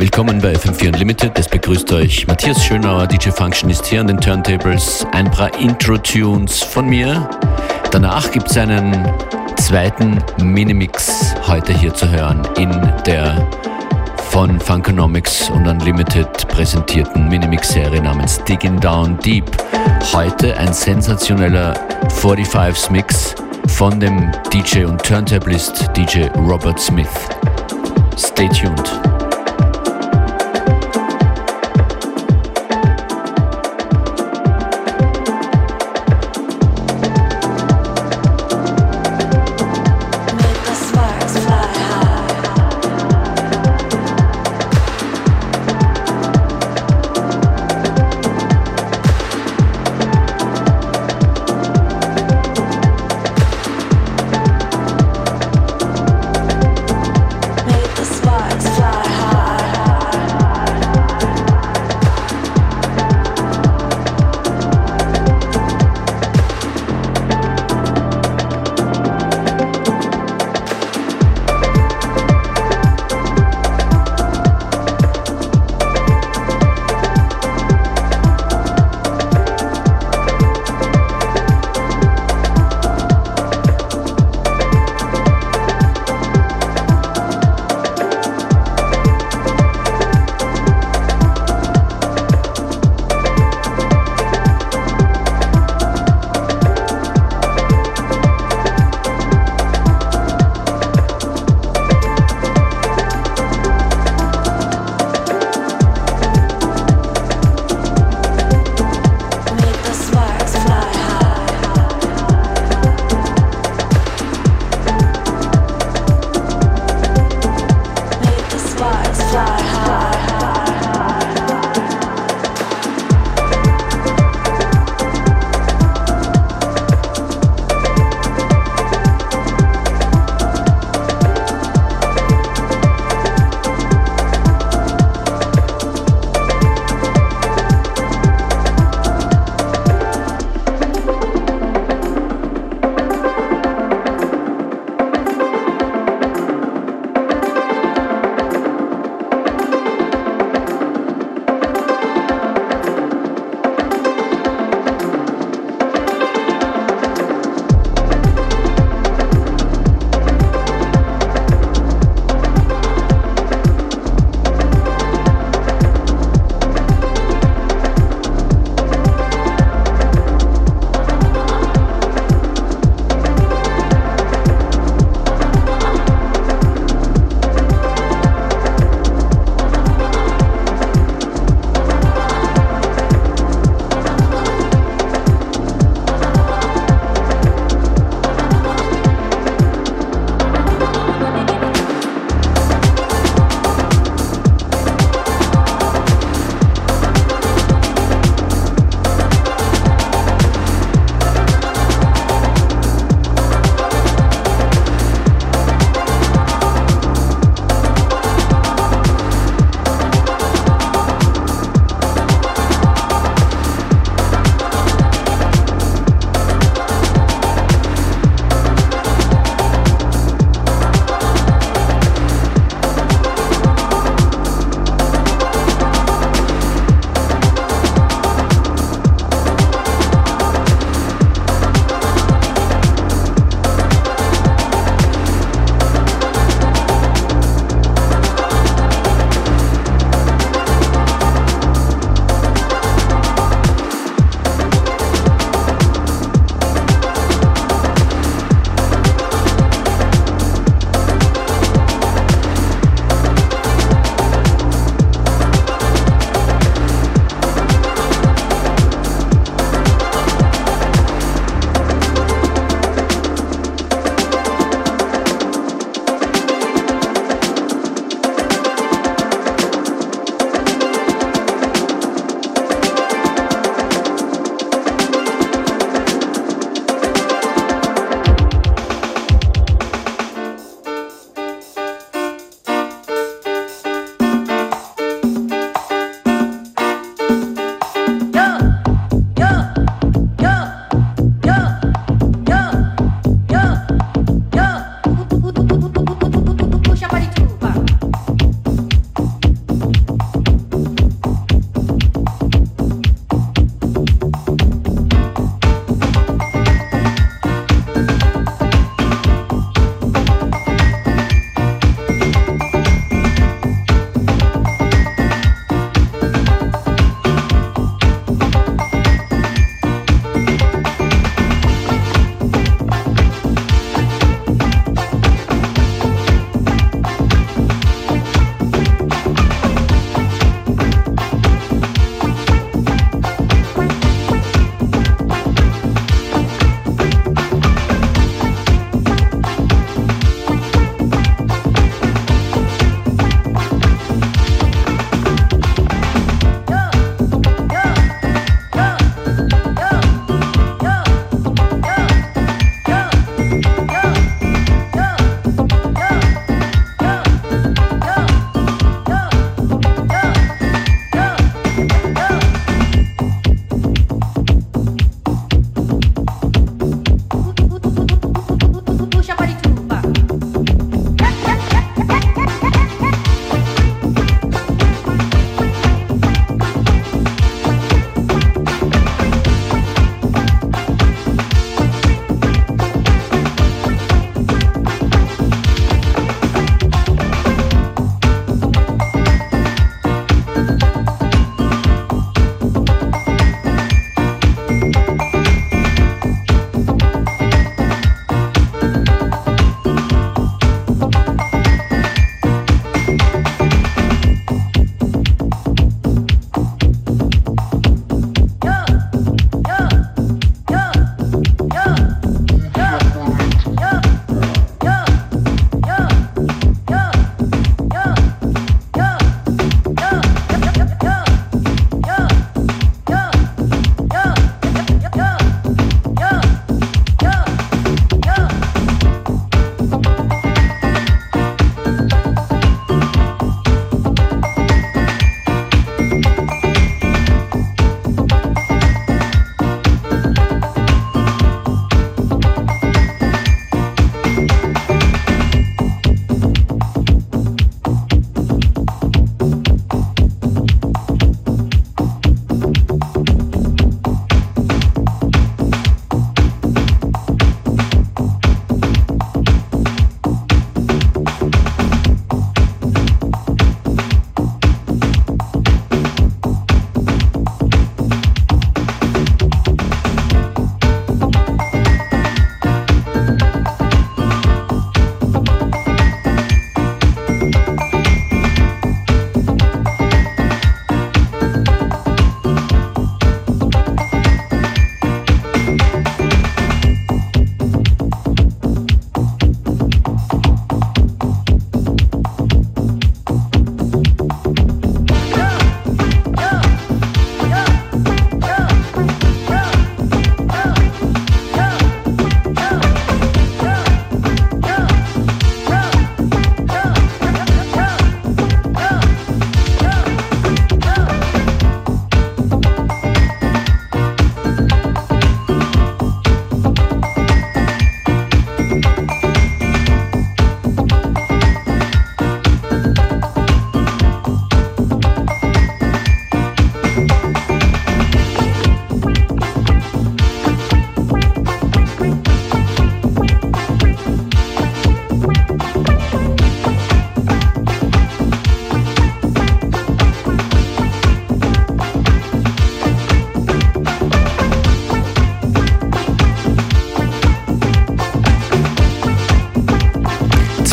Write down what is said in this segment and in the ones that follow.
Willkommen bei FM4 Unlimited. Es begrüßt euch Matthias Schönauer, DJ Functionist hier an den Turntables. Ein paar Intro-Tunes von mir. Danach gibt es einen zweiten Minimix heute hier zu hören in der von Funkonomics und Unlimited präsentierten Minimix-Serie namens Digging Down Deep. Heute ein sensationeller 45s Mix von dem DJ und Turntablist DJ Robert Smith. Stay tuned.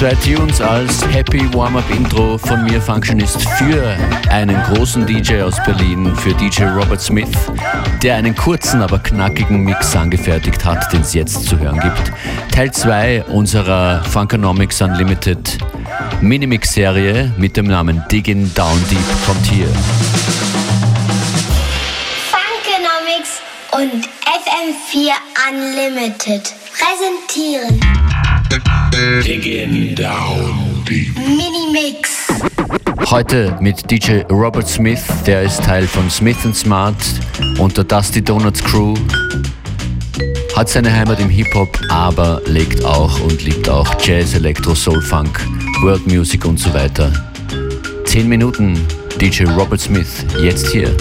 Zwei Tunes als Happy Warm-Up Intro von mir Functionist für einen großen DJ aus Berlin, für DJ Robert Smith, der einen kurzen, aber knackigen Mix angefertigt hat, den es jetzt zu hören gibt. Teil 2 unserer Funkonomics Unlimited Minimix-Serie mit dem Namen Digging Down Deep kommt hier. Funkonomics und FM4 Unlimited präsentieren Digging Down Deep Minimix. Heute mit DJ Robert Smith, der ist Teil von Smith Smart und der Dusty Donuts Crew. Hat seine Heimat im Hip-Hop, aber legt auch und liebt auch Jazz, Elektro, Soul, Funk, World Music und so weiter. Zehn Minuten DJ Robert Smith jetzt hier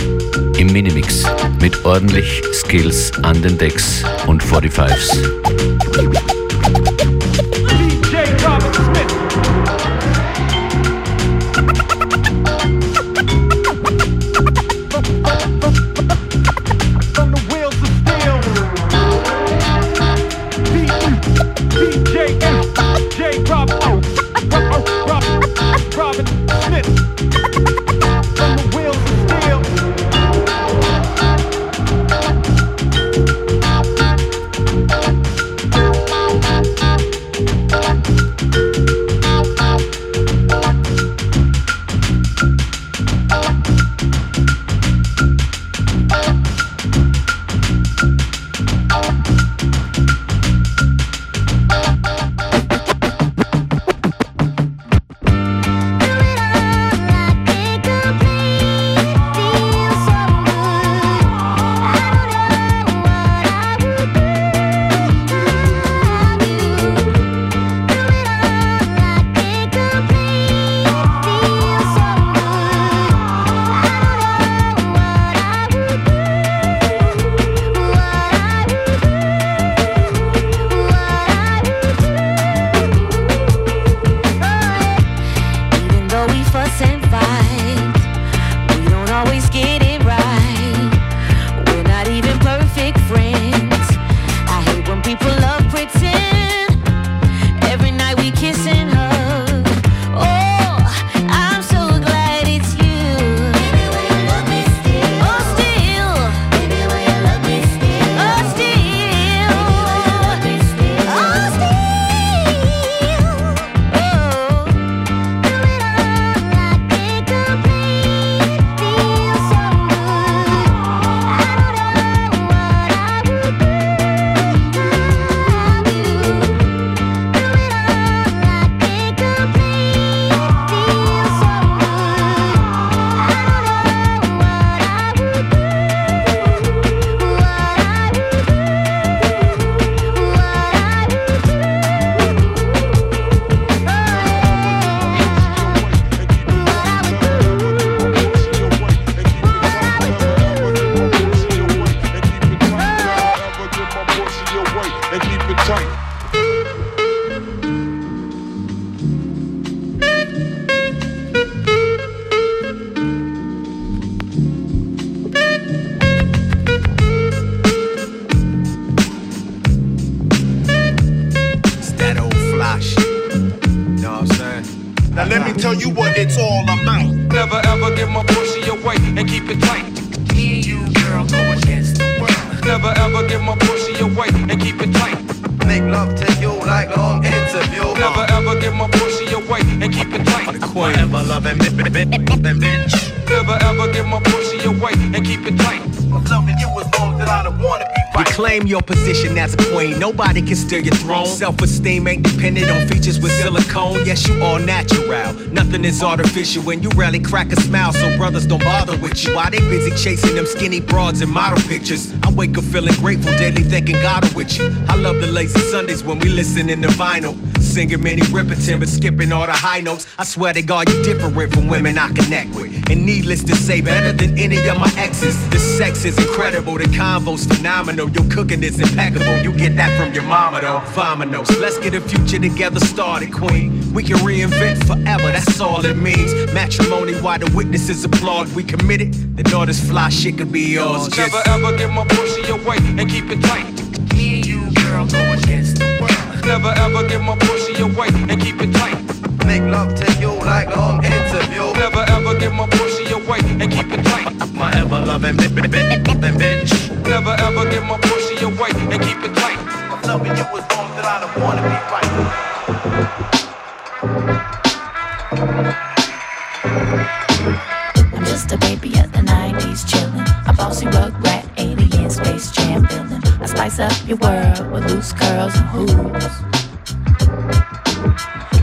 im Minimix mit ordentlich Skills an den Decks und 45s. Nobody can steal your throne. Self esteem ain't dependent on features with silicone. Yes, you all natural. Nothing is artificial when you rarely crack a smile, so brothers don't bother with you. Why they busy chasing them skinny broads and model pictures? I wake up feeling grateful daily, thanking God with you. I love the lazy Sundays when we listen in the vinyl. Singing many Ripperton, but skipping all the high notes. I swear to God, you're different from women I connect with. And needless to say, better than any of my exes. The sex is incredible, the convo's phenomenal. Your cooking is impeccable. You get that from your mama, though. Vominos. Let's get a future together started, queen. We can reinvent forever, that's all it means. Matrimony, why the witnesses applaud. We committed, then all this fly shit could be yours. Just Never ever get my pussy away and keep it tight. Me and you, girl, go against the world. Never ever give my pussy away and keep it tight. Make love to you like long interview. Never ever give my pussy away and keep it tight. My ever loving bitch. Never ever give my pussy away and keep it tight. Loving you was wrong that I don't wanna be right. I'm just a baby at the 90s chillin'. A bossy rug rat, spice up your world with loose curls and hoops.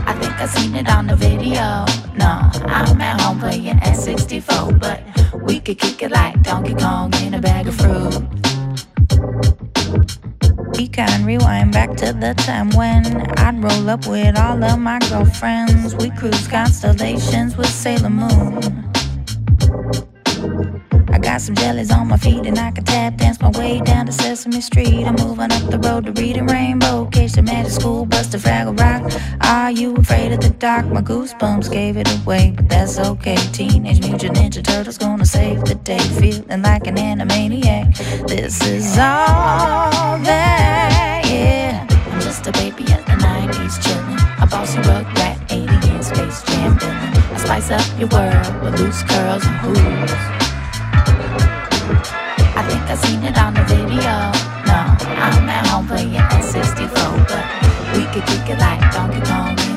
I think I seen it on the video. No, I'm at home playing N64, but we could kick it like Donkey Kong in a bag of fruit. We can rewind back to the time when I'd roll up with all of my girlfriends. We cruise constellations with Sailor Moon. I got some jellies on my feet and I can tap dance my way down to Sesame Street. I'm moving up the road to Reading Rainbow, Catch the Magic School Bus to Fraggle Rock. Are you afraid of the dark? My goosebumps gave it away, but that's okay. Teenage Mutant Ninja Turtles gonna save the day, feeling like an animaniac. This is all that, yeah. I'm just a baby at the 90s chillin', a bossy rug rat, space jam villain. I spice up your world with loose curls and hoops. I think I seen it on the video. No, I'm at home playing N64, but we could kick it like Donkey Kong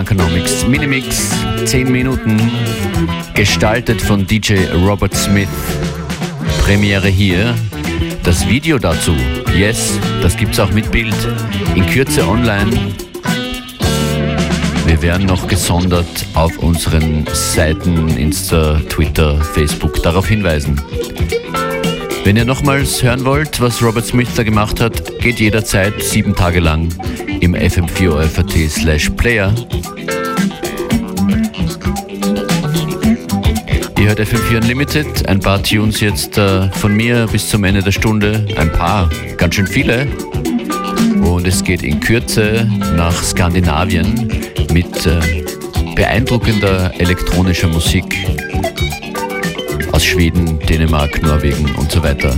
Funkonomics Minimix. 10 Minuten, gestaltet von DJ Robert Smith. Premiere hier. Das Video dazu, yes, das gibt's auch mit Bild, in Kürze online. Wir werden noch gesondert auf unseren Seiten Insta, Twitter, Facebook darauf hinweisen. Wenn ihr nochmals hören wollt, was Robert Smith da gemacht hat, geht jederzeit sieben Tage lang im fm4 slash player. Ihr hört FM4 Unlimited, ein paar Tunes jetzt äh, von mir bis zum Ende der Stunde, ein paar, ganz schön viele. Und es geht in Kürze nach Skandinavien mit äh, beeindruckender elektronischer Musik aus Schweden, Dänemark, Norwegen und so weiter.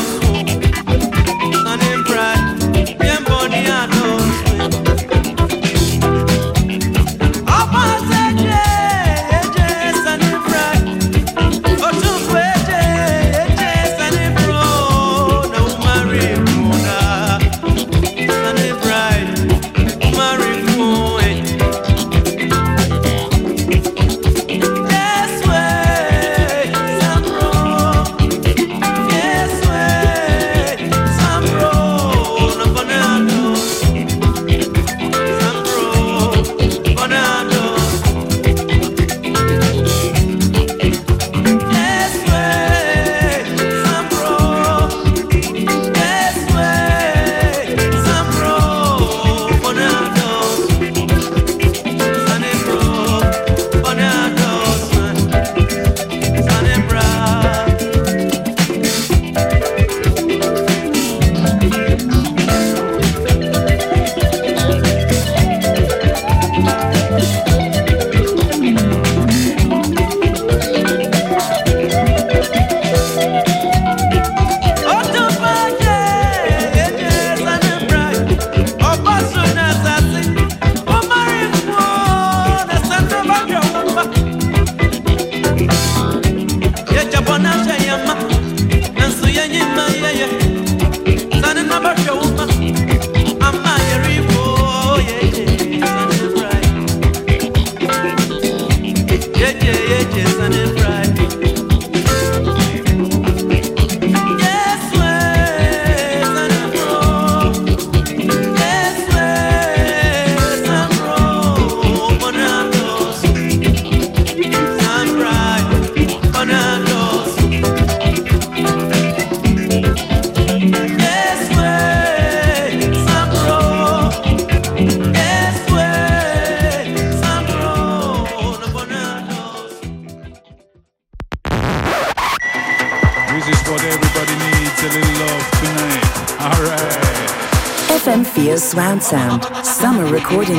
knows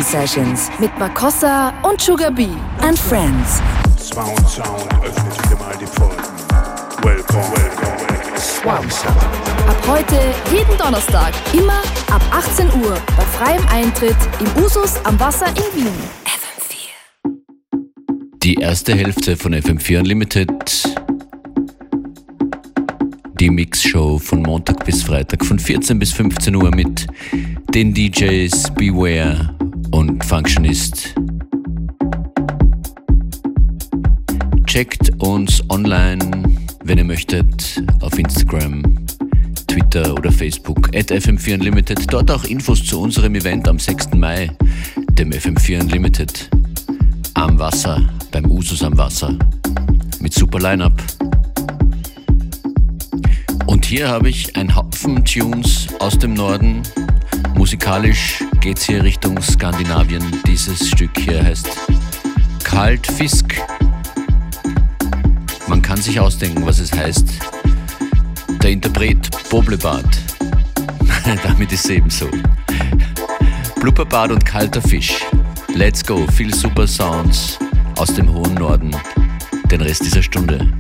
Sessions mit Makossa und Sugar B and Friends. Sound Sound öffnet wieder mal die Pforten. Ab heute jeden Donnerstag, immer ab 18 Uhr, bei freiem Eintritt im Usus am Wasser in Wien. FM4. Die erste Hälfte von FM4 Unlimited. Die Mixshow von Montag bis Freitag von 14 bis 15 Uhr mit den DJs Beware und Functionist. Checkt uns online, wenn ihr möchtet, auf Instagram, Twitter oder Facebook at FM4 Unlimited. Dort auch Infos zu unserem Event am 6. Mai, dem FM4 Unlimited. Am Wasser, beim Usus am Wasser. Mit super Line-Up. Und hier habe ich ein Haufen Tunes aus dem Norden. Musikalisch geht's hier Richtung Skandinavien. Dieses Stück hier heißt Kalt Fisk. Man kann sich ausdenken, was es heißt. Der Interpret Boblebart. Damit ist es ebenso. Blubberbad und kalter Fisch. Let's go, viel super Sounds aus dem hohen Norden. Den Rest dieser Stunde.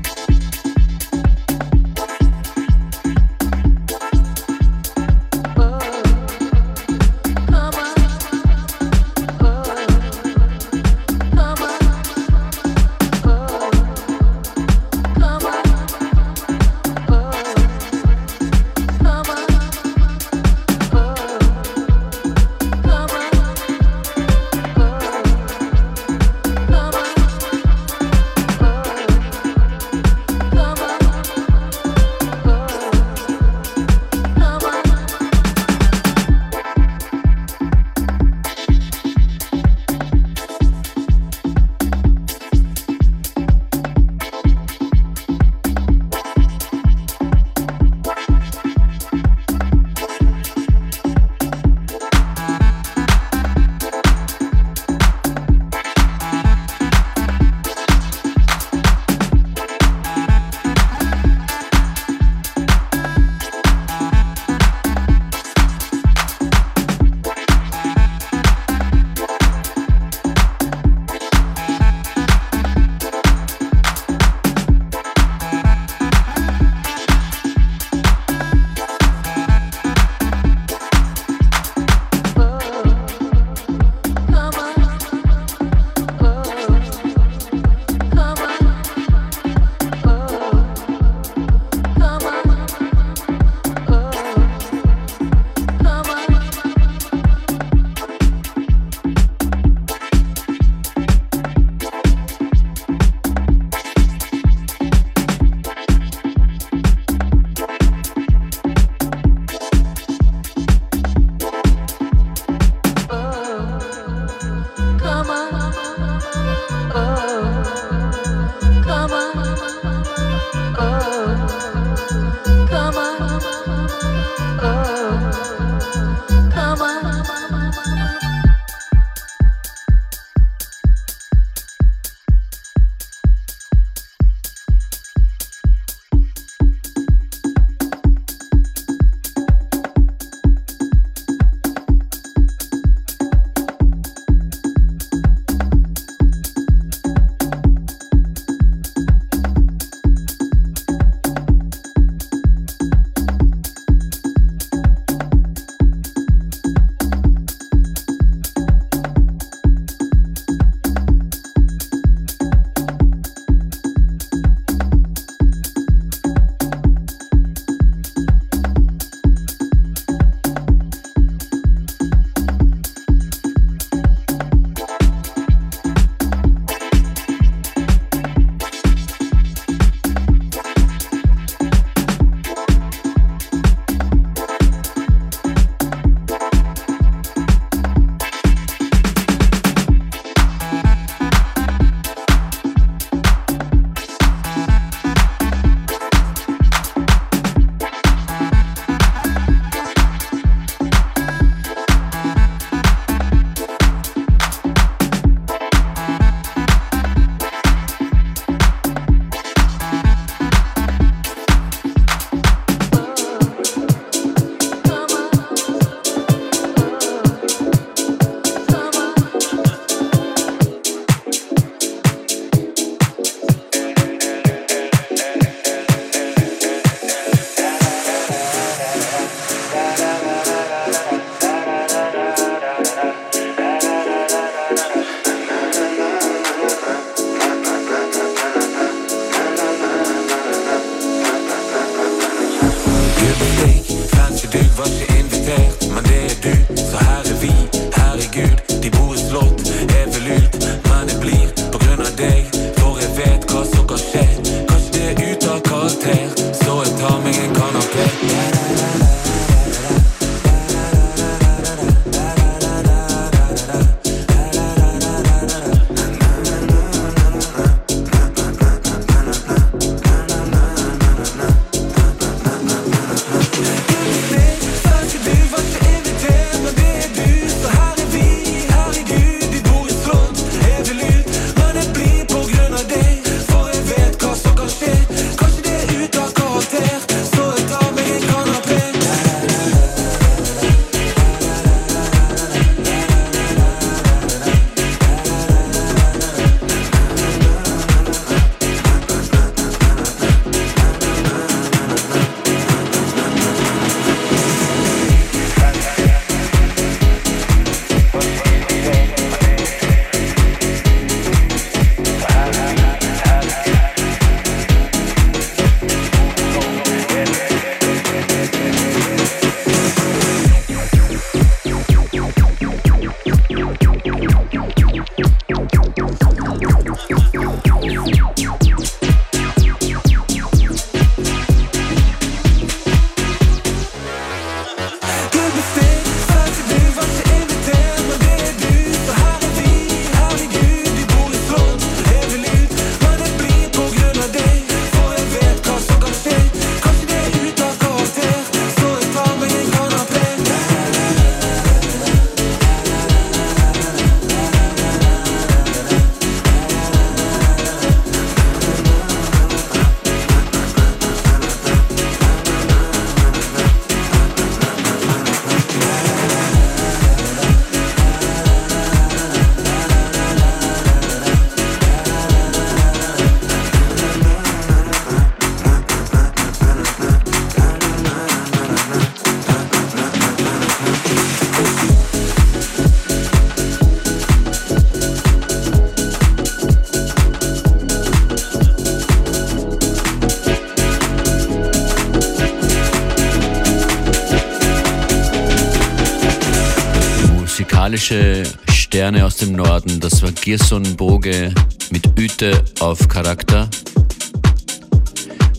Musikalische Sterne aus dem Norden. Das war Gerson Boge mit Üte auf Charakter.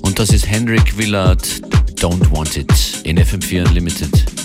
Und das ist Henrik Willard, Don't Want It, in FM4 Unlimited.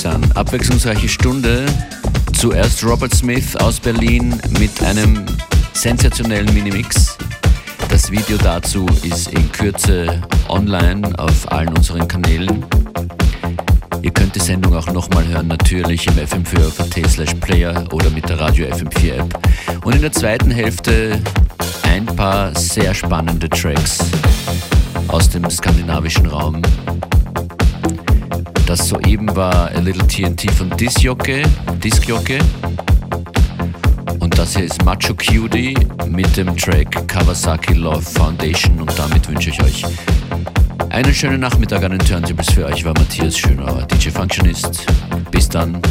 San, abwechslungsreiche Stunde. Zuerst Robert Smith aus Berlin mit einem sensationellen Minimix. Das Video dazu ist in Kürze online auf allen unseren Kanälen. Ihr könnt die Sendung auch nochmal hören, natürlich im FM4 slash Player oder mit der Radio FM4 App. Und in der zweiten Hälfte ein paar sehr spannende Tracks aus dem skandinavischen Raum. Das soeben war A Little TNT von Discjockey, Discjockey. Und das hier ist Macho Cutie mit dem Track Kawasaki Love Foundation und damit wünsche ich euch einen schönen Nachmittag an den Turntables für euch war Matthias Schönauer, DJ Functionist. Bis dann.